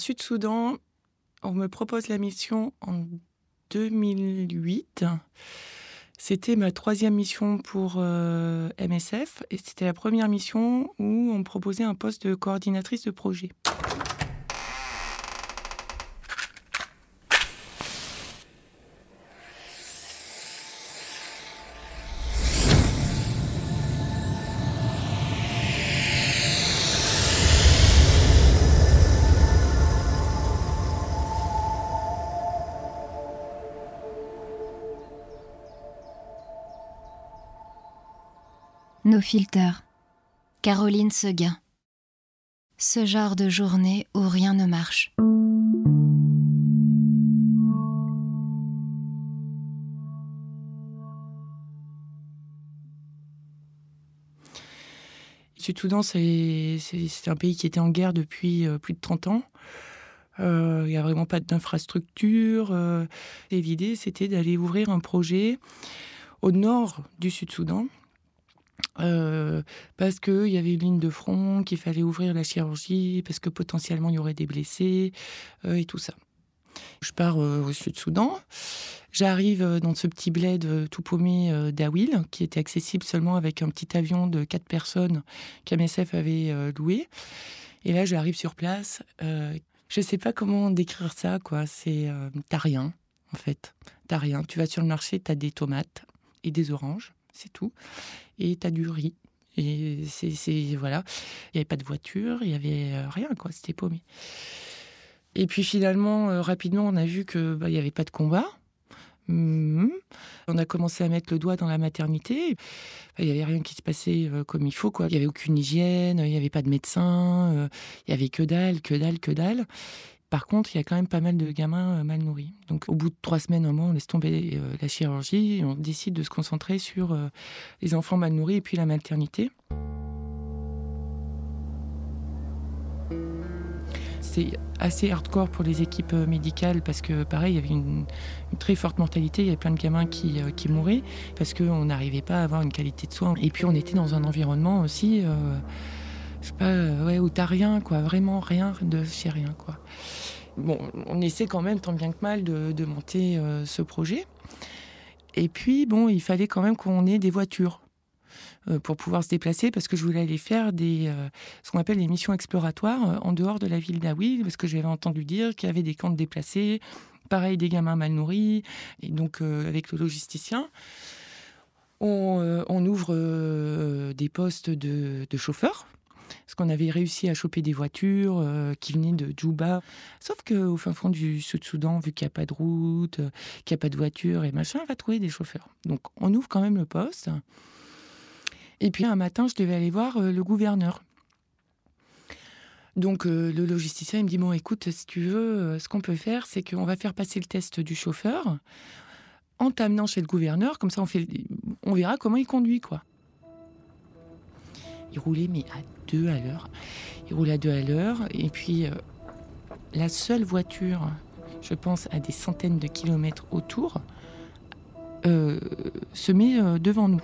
Sud-Soudan, on me propose la mission en 2008. C'était ma troisième mission pour euh, MSF et c'était la première mission où on me proposait un poste de coordinatrice de projet. Nos filters. Caroline Seguin. Ce genre de journée où rien ne marche. Sud-Soudan, c'est un pays qui était en guerre depuis euh, plus de 30 ans. Euh, il n'y a vraiment pas d'infrastructure. Euh, et l'idée, c'était d'aller ouvrir un projet au nord du Sud-Soudan, euh, parce qu'il y avait une ligne de front, qu'il fallait ouvrir la chirurgie, parce que potentiellement il y aurait des blessés euh, et tout ça. Je pars euh, au Sud-Soudan. J'arrive dans ce petit bled tout paumé d'Awil, qui était accessible seulement avec un petit avion de quatre personnes qu'MSF avait loué. Et là, j'arrive sur place. je ne sais pas comment décrire ça, quoi. C'est t'as rien, en fait. T'as rien. Tu vas sur le marché, t'as des tomates et des oranges c'est tout. Et tu as du riz. Et c'est voilà, il n'y avait pas de voiture, il n'y avait euh, rien quoi, c'était paumé. Et puis finalement, euh, rapidement, on a vu que bah, il n'y avait pas de combat. Mhm. On a commencé à mettre le doigt dans la maternité. Il n'y avait rien qui se passait euh, comme il faut. Quoi. Il n'y avait aucune hygiène, il n'y avait pas de médecin, il n'y avait que dalle, que dalle, que dalle. Par contre, il y a quand même pas mal de gamins euh, mal nourris. Donc, au bout de trois semaines, un mois, on laisse tomber euh, la chirurgie et on décide de se concentrer sur euh, les enfants mal nourris et puis la maternité. C'est assez hardcore pour les équipes médicales parce que, pareil, il y avait une, très forte mortalité. Il y avait plein de gamins qui, qui mouraient parce qu'on n'arrivait pas à avoir une qualité de soins. Et puis, on était dans un environnement aussi je sais pas, ouais, où t'as rien, quoi, vraiment rien de chez rien, quoi. Bon, on essaie quand même, tant bien que mal, de, monter euh, ce projet. Et puis, bon, il fallait quand même qu'on ait des voitures euh, pour pouvoir se déplacer, parce que je voulais aller faire des, euh, ce qu'on appelle les missions exploratoires en dehors de la ville d'Aoui, parce que j'avais entendu dire qu'il y avait des camps de déplacés, pareil, des gamins mal nourris, et donc avec le logisticien. On, ouvre des postes de chauffeurs parce qu'on avait réussi à choper des voitures euh, qui venaient de Djouba. Sauf qu'au fin fond du Sud-Soudan, vu qu'il n'y a pas de route, euh, qu'il n'y a pas de voiture et machin, on va trouver des chauffeurs. Donc on ouvre quand même le poste. Et puis un matin, je devais aller voir euh, le gouverneur. Donc le logisticien il me dit bon écoute si tu veux ce qu'on peut faire c'est qu'on va faire passer le test du chauffeur en t'amenant chez le gouverneur comme ça on fait on verra comment il conduit quoi. Il roulait mais à deux à l'heure. Il roule à deux à l'heure. Et puis, euh, la seule voiture, je pense, à des centaines de kilomètres autour, euh, se met euh, devant nous.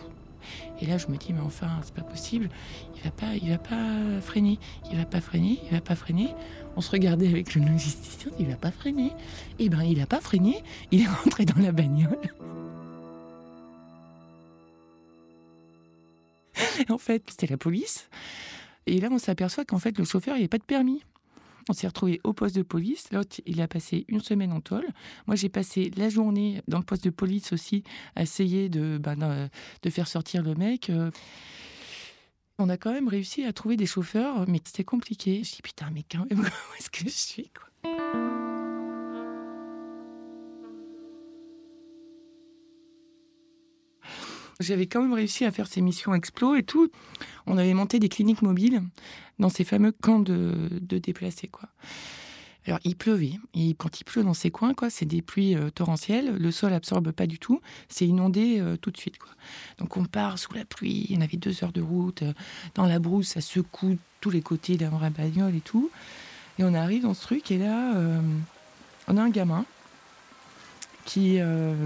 Et là, je me dis, mais enfin, c'est pas possible. Il va pas, il va pas freiner. Il va pas freiner. Il va pas freiner. On se regardait avec le logisticien. Il va pas freiner. Eh ben, il a pas freiné. Il est rentré dans la bagnole. En fait, c'était la police. Et là, on s'aperçoit qu'en fait, le chauffeur, il n'y pas de permis. On s'est retrouvé au poste de police. L'autre, il a passé une semaine en tôle. Moi, j'ai passé la journée dans le poste de police aussi à essayer de, ben, de faire sortir le mec. Euh. On a quand même réussi à trouver des chauffeurs, mais c'était compliqué. Je dis putain, mais quand même, où est-ce que je suis quoi? J'avais quand même réussi à faire ces missions explo et tout. On avait monté des cliniques mobiles dans ces fameux camps de, déplacés, quoi. Alors, il pleuvait. Et quand il pleut dans ces coins, quoi, c'est des pluies euh, torrentielles. Le sol absorbe pas du tout. C'est inondé euh, tout de suite, quoi. Donc, on part sous la pluie. On avait deux heures de route. Euh, dans la brousse, ça secoue tous les côtés d'un la bagnole et tout. Et on arrive dans ce truc. Et là, on a un gamin qui,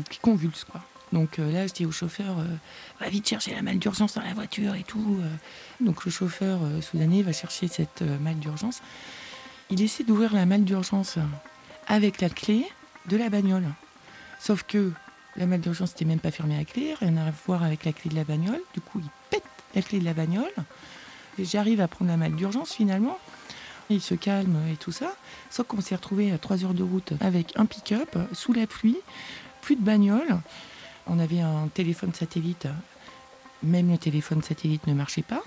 qui convulse, quoi. Donc euh, là, je dis au chauffeur, euh, va vite chercher la malle d'urgence dans la voiture et tout. Euh. Donc le chauffeur soudanais va chercher cette malle d'urgence. il essaie d'ouvrir la malle d'urgence avec la clé de la bagnole. Sauf que la malle d'urgence n'était même pas fermée à clé, rien à voir avec la clé de la bagnole. Du coup, il pète la clé de la bagnole. J'arrive à prendre la malle d'urgence finalement. Il se calme et tout ça. Sauf qu'on s'est retrouvé à 3 heures de route avec un pick-up, sous la pluie, plus de bagnole. On avait un téléphone satellite. Même le téléphone satellite ne marchait pas.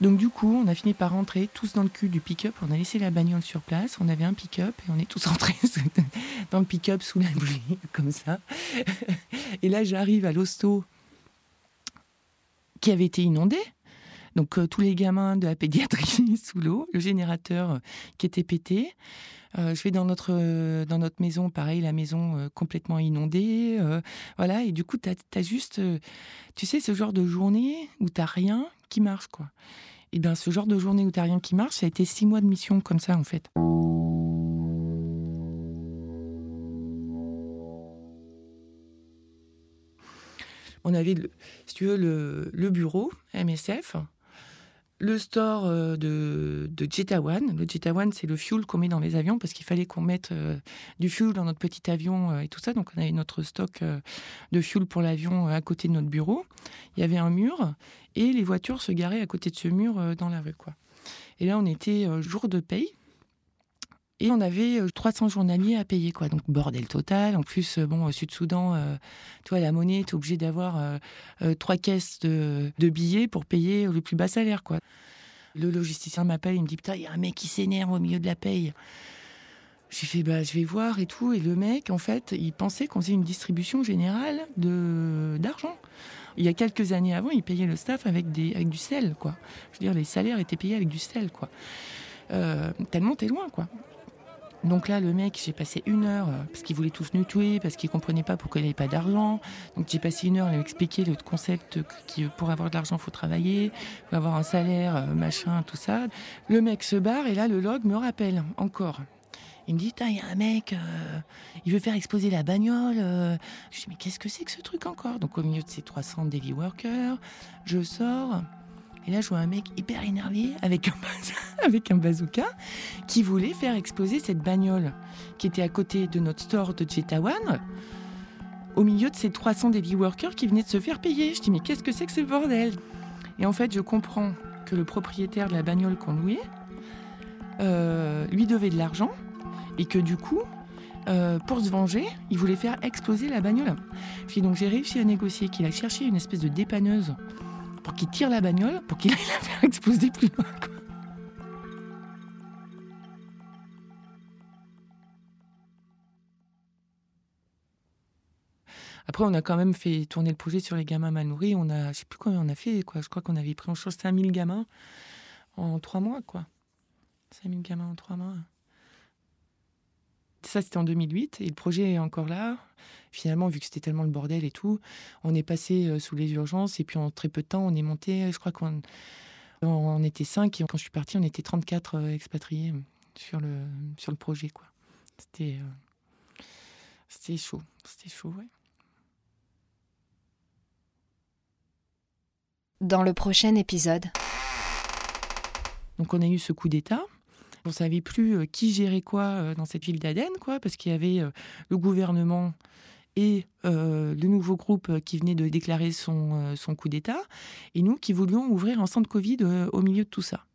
Donc du coup, on a fini par rentrer tous dans le cul du pick-up. On a laissé la bagnole sur place. On avait un pick-up et on est tous rentrés dans le pick-up sous la pluie, comme ça. Et là, j'arrive à l'hosto qui avait été inondé. Donc euh, tous les gamins de la pédiatrie sous l'eau, le générateur euh, qui était pété. Euh, je vais dans notre, dans notre maison, pareil, la maison complètement inondée. voilà, et du coup, tu as, juste, tu sais, ce genre de journée où tu rien qui marche, quoi. Et bien, ce genre de journée où tu rien qui marche, ça a été six mois de mission comme ça, en fait. On avait, si tu veux, le, le bureau MSF, le store euh, de, de Jetta One. Le Jetta One, c'est le fuel qu'on met dans les avions parce qu'il fallait qu'on mette euh, du fuel dans notre petit avion euh, et tout ça. Donc, on avait notre stock de fuel pour l'avion à côté de notre bureau. Il y avait un mur et les voitures se garaient à côté de ce mur dans la rue. Quoi. Et là, on était jour de paye. Et on avait 300 journaliers à payer, quoi. Donc bordel total. En plus, bon, au Sud-Soudan, tu vois, la monnaie, tu es obligé d'avoir trois caisses de, de, billets pour payer le plus bas salaire, quoi. Le logisticien m'appelle, il me dit Putain, il y a un mec qui s'énerve au milieu de la paye. J'ai fait bah, je vais voir et tout. Et le mec, en fait, il pensait qu'on faisait une distribution générale de d'argent. Il y a quelques années avant, il payait le staff avec, des, avec du sel, quoi. Je veux dire, les salaires étaient payés avec du sel, quoi. Euh, tellement t'es loin, quoi. Donc là, le mec, j'ai passé une heure euh, parce qu'il voulait tous nous tuer, parce qu'il comprenait pas pourquoi il n'avait pas d'argent. Donc j'ai passé une heure à lui expliquer le concept que pour avoir de l'argent, faut travailler, faut avoir un salaire, euh, machin, tout ça. Le mec se barre et là, le log me rappelle encore. Il me dit, il y a un mec, euh, il veut faire exploser la bagnole. Je dis, mais qu'est-ce que c'est que ce truc encore? Donc au milieu de ces 300 daily workers, je sors. Et là, je vois un mec hyper énervé avec un, avec un bazooka qui voulait faire exploser cette bagnole qui était à côté de notre store de Jetawan au milieu de ces 300 daily workers qui venaient de se faire payer. Je dis, mais qu'est-ce que c'est que ce bordel? Et en fait, je comprends que le propriétaire de la bagnole qu'on louait euh, lui devait de l'argent et que du coup, euh, pour se venger, il voulait faire exploser la bagnole. Dis, donc j'ai réussi à négocier qu'il a cherché une espèce de dépanneuse pour qu'il tire la bagnole, pour qu'il aille la faire exploser plus loin. Après, on a quand même fait tourner le projet sur les gamins mal nourris. On a, je sais plus combien on a fait. Je crois qu'on avait pris en charge 5000 gamins en trois mois, quoi. 5000 gamins en trois mois. Ça, c'était en 2008 et le projet est encore là. Finalement, vu que c'était tellement le bordel et tout, on est passé euh, sous les urgences et puis en très peu de temps, on est monté. Je crois qu'on on était 5 et quand je suis partie, on était 34 euh, expatriés sur le, sur le projet. quoi. C'était euh, c'était chaud. C'était chaud, ouais. Dans le prochain épisode. Donc on a eu ce coup d'État on savait plus euh, qui gérait quoi euh, dans cette ville d'Aden, quoi, parce qu'il y avait euh, le gouvernement et le nouveau groupe qui venait de déclarer son, son coup d'État, et nous qui voulions ouvrir un centre Covid au milieu de tout ça.